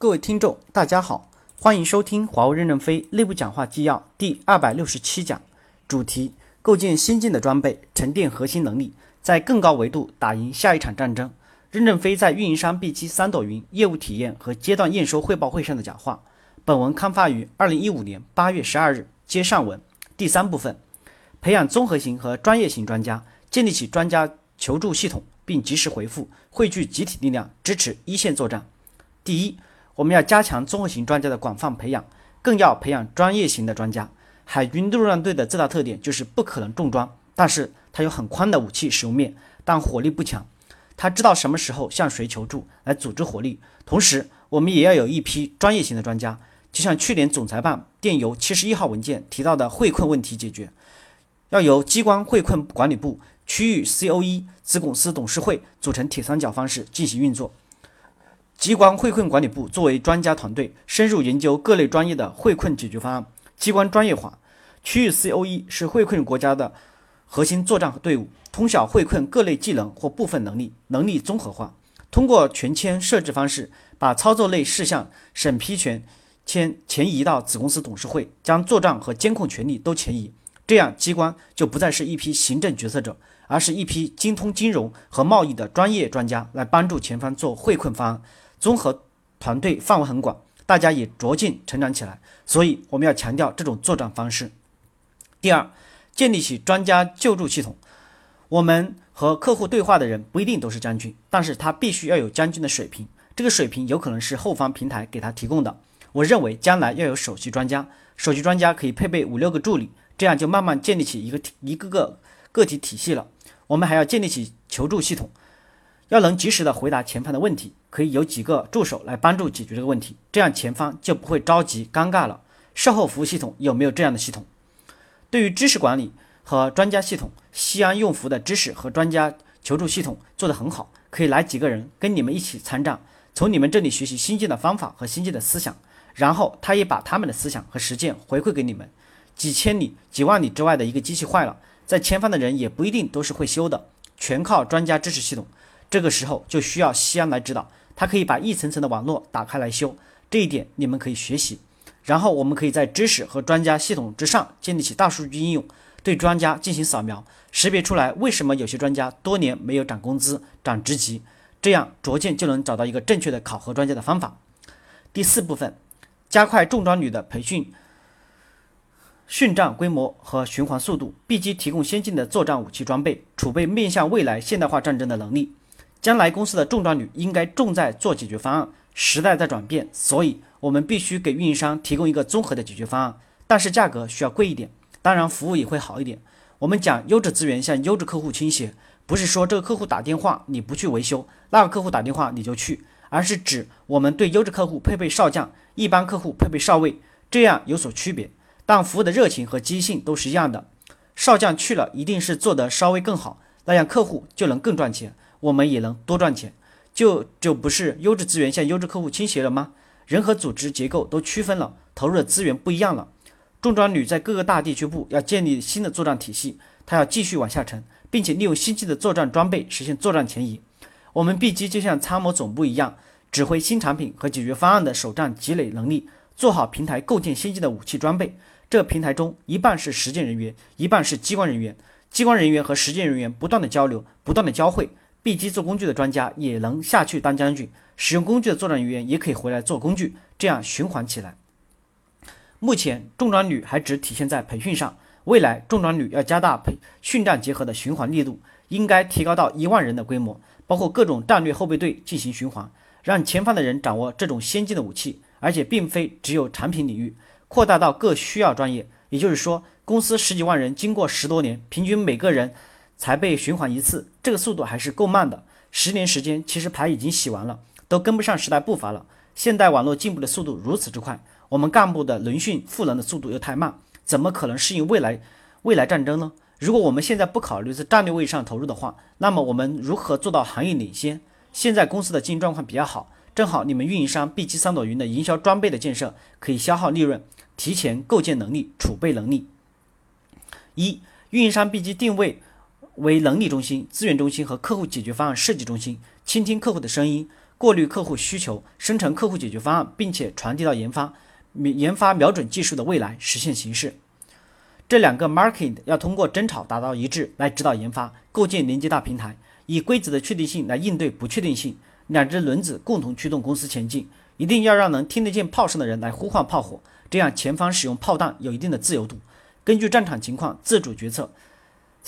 各位听众，大家好，欢迎收听华为任正非内部讲话纪要第二百六十七讲，主题：构建先进的装备，沉淀核心能力，在更高维度打赢下一场战争。任正非在运营商 B 七三朵云业务体验和阶段验收汇报会上的讲话。本文刊发于二零一五年八月十二日。接上文，第三部分，培养综合型和专业型专家，建立起专家求助系统，并及时回复，汇聚集体力量，支持一线作战。第一。我们要加强综合型专家的广泛培养，更要培养专业型的专家。海军陆战队的最大特点就是不可能重装，但是它有很宽的武器使用面，但火力不强。他知道什么时候向谁求助来组织火力。同时，我们也要有一批专业型的专家，就像去年总裁办电邮七十一号文件提到的会困问题解决，要由机关会困管理部、区域 COE、子公司董事会组成铁三角方式进行运作。机关汇困管理部作为专家团队，深入研究各类专业的汇困解决方案，机关专业化。区域 COE 是汇困国家的核心作战队伍，通晓汇困各类技能或部分能力，能力综合化。通过权签设置方式，把操作类事项审批权签前移到子公司董事会，将作战和监控权力都前移。这样，机关就不再是一批行政决策者，而是一批精通金融和贸易的专业专家，来帮助前方做汇困方案。综合团队范围很广，大家也逐渐成长起来，所以我们要强调这种作战方式。第二，建立起专家救助系统。我们和客户对话的人不一定都是将军，但是他必须要有将军的水平，这个水平有可能是后方平台给他提供的。我认为将来要有首席专家，首席专家可以配备五六个助理，这样就慢慢建立起一个一个个个体体系了。我们还要建立起求助系统。要能及时的回答前方的问题，可以有几个助手来帮助解决这个问题，这样前方就不会着急尴尬了。售后服务系统有没有这样的系统？对于知识管理和专家系统，西安用服的知识和专家求助系统做得很好，可以来几个人跟你们一起参战，从你们这里学习新进的方法和新进的思想，然后他也把他们的思想和实践回馈给你们。几千里、几万里之外的一个机器坏了，在前方的人也不一定都是会修的，全靠专家支持系统。这个时候就需要西安来指导，他可以把一层层的网络打开来修，这一点你们可以学习。然后我们可以在知识和专家系统之上建立起大数据应用，对专家进行扫描，识别出来为什么有些专家多年没有涨工资、涨职级，这样逐渐就能找到一个正确的考核专家的方法。第四部分，加快重装旅的培训、训战规模和循环速度，必须提供先进的作战武器装备，储备面向未来现代化战争的能力。将来公司的重装率应该重在做解决方案，时代在转变，所以我们必须给运营商提供一个综合的解决方案，但是价格需要贵一点，当然服务也会好一点。我们讲优质资源向优质客户倾斜，不是说这个客户打电话你不去维修，那个客户打电话你就去，而是指我们对优质客户配备少将，一般客户配备少尉，这样有所区别，但服务的热情和积极性都是一样的。少将去了一定是做得稍微更好，那样客户就能更赚钱。我们也能多赚钱，就就不是优质资源向优质客户倾斜了吗？人和组织结构都区分了，投入的资源不一样了。重装旅在各个大地区部要建立新的作战体系，它要继续往下沉，并且利用新进的作战装备实现作战前移。我们 B 机就像参谋总部一样，指挥新产品和解决方案的首战积累能力，做好平台构建先进的武器装备。这平台中一半是实践人员，一半是机关人员，机关人员和实践人员不断的交流，不断的交汇。B 机做工具的专家也能下去当将军，使用工具的作战人员也可以回来做工具，这样循环起来。目前重装旅还只体现在培训上，未来重装旅要加大培训战结合的循环力度，应该提高到一万人的规模，包括各种战略后备队进行循环，让前方的人掌握这种先进的武器，而且并非只有产品领域，扩大到各需要专业。也就是说，公司十几万人经过十多年，平均每个人。才被循环一次，这个速度还是够慢的。十年时间，其实牌已经洗完了，都跟不上时代步伐了。现代网络进步的速度如此之快，我们干部的轮训赋能的速度又太慢，怎么可能适应未来未来战争呢？如果我们现在不考虑在战略位上投入的话，那么我们如何做到行业领先？现在公司的经营状况比较好，正好你们运营商 B 机三朵云的营销装备的建设可以消耗利润，提前构建能力、储备能力。一，运营商 B 机定位。为能力中心、资源中心和客户解决方案设计中心，倾听客户的声音，过滤客户需求，生成客户解决方案，并且传递到研发，研发瞄准技术的未来，实现形式。这两个 market 要通过争吵达到一致，来指导研发，构建连接大平台，以规则的确定性来应对不确定性。两只轮子共同驱动公司前进，一定要让能听得见炮声的人来呼唤炮火，这样前方使用炮弹有一定的自由度，根据战场情况自主决策。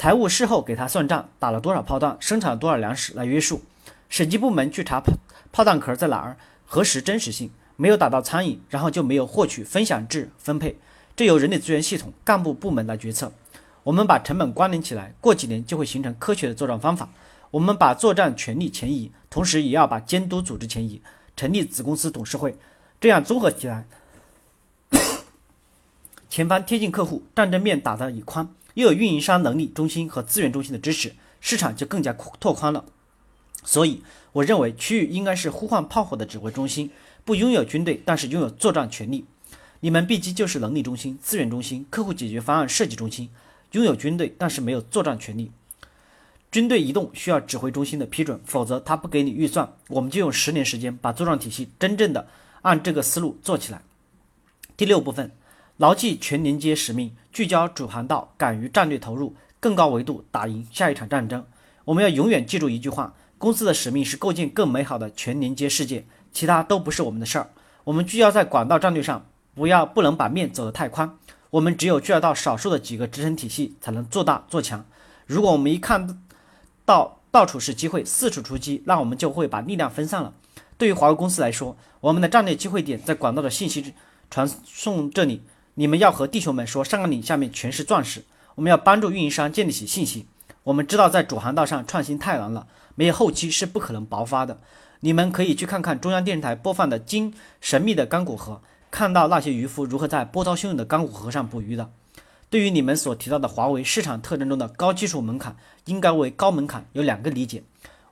财务事后给他算账，打了多少炮弹，生产了多少粮食来约束。审计部门去查炮炮弹壳在哪儿，核实真实性，没有打到苍蝇，然后就没有获取分享制分配，这由人力资源系统干部部门来决策。我们把成本关联起来，过几年就会形成科学的作战方法。我们把作战权力前移，同时也要把监督组织前移，成立子公司董事会，这样综合起来，前方贴近客户，战争面打得也宽。又有运营商能力中心和资源中心的支持，市场就更加拓宽了。所以，我认为区域应该是呼唤炮火的指挥中心，不拥有军队，但是拥有作战权力。你们 B 机就是能力中心、资源中心、客户解决方案设计中心，拥有军队，但是没有作战权力。军队移动需要指挥中心的批准，否则他不给你预算。我们就用十年时间把作战体系真正的按这个思路做起来。第六部分。牢记全连接使命，聚焦主航道，敢于战略投入，更高维度打赢下一场战争。我们要永远记住一句话：公司的使命是构建更美好的全连接世界，其他都不是我们的事儿。我们聚焦在管道战略上，不要不能把面走得太宽。我们只有聚焦到少数的几个支撑体系，才能做大做强。如果我们一看到到处是机会，四处出击，那我们就会把力量分散了。对于华为公司来说，我们的战略机会点在管道的信息传送这里。你们要和弟兄们说，上甘岭下面全是钻石。我们要帮助运营商建立起信心。我们知道在主航道上创新太难了，没有后期是不可能爆发的。你们可以去看看中央电视台播放的《金神秘的刚果河》，看到那些渔夫如何在波涛汹涌的刚果河上捕鱼的。对于你们所提到的华为市场特征中的高技术门槛应该为高门槛，有两个理解。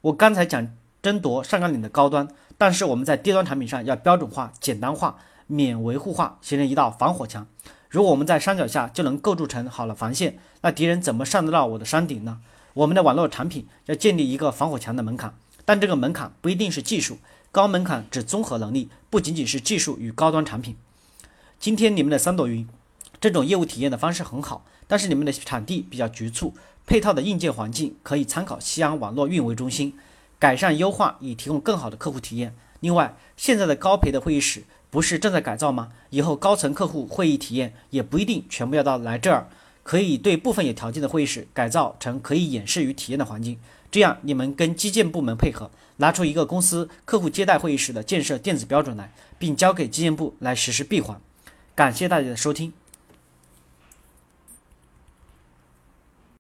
我刚才讲争夺上甘岭的高端，但是我们在低端产品上要标准化、简单化。免维护化，形成一道防火墙。如果我们在山脚下就能构筑成好了防线，那敌人怎么上得到我的山顶呢？我们的网络产品要建立一个防火墙的门槛，但这个门槛不一定是技术，高门槛指综合能力，不仅仅是技术与高端产品。今天你们的三朵云这种业务体验的方式很好，但是你们的场地比较局促，配套的硬件环境可以参考西安网络运维中心，改善优化以提供更好的客户体验。另外，现在的高培的会议室。不是正在改造吗？以后高层客户会议体验也不一定全部要到来这儿，可以对部分有条件的会议室改造成可以演示与体验的环境。这样你们跟基建部门配合，拿出一个公司客户接待会议室的建设电子标准来，并交给基建部来实施闭环。感谢大家的收听。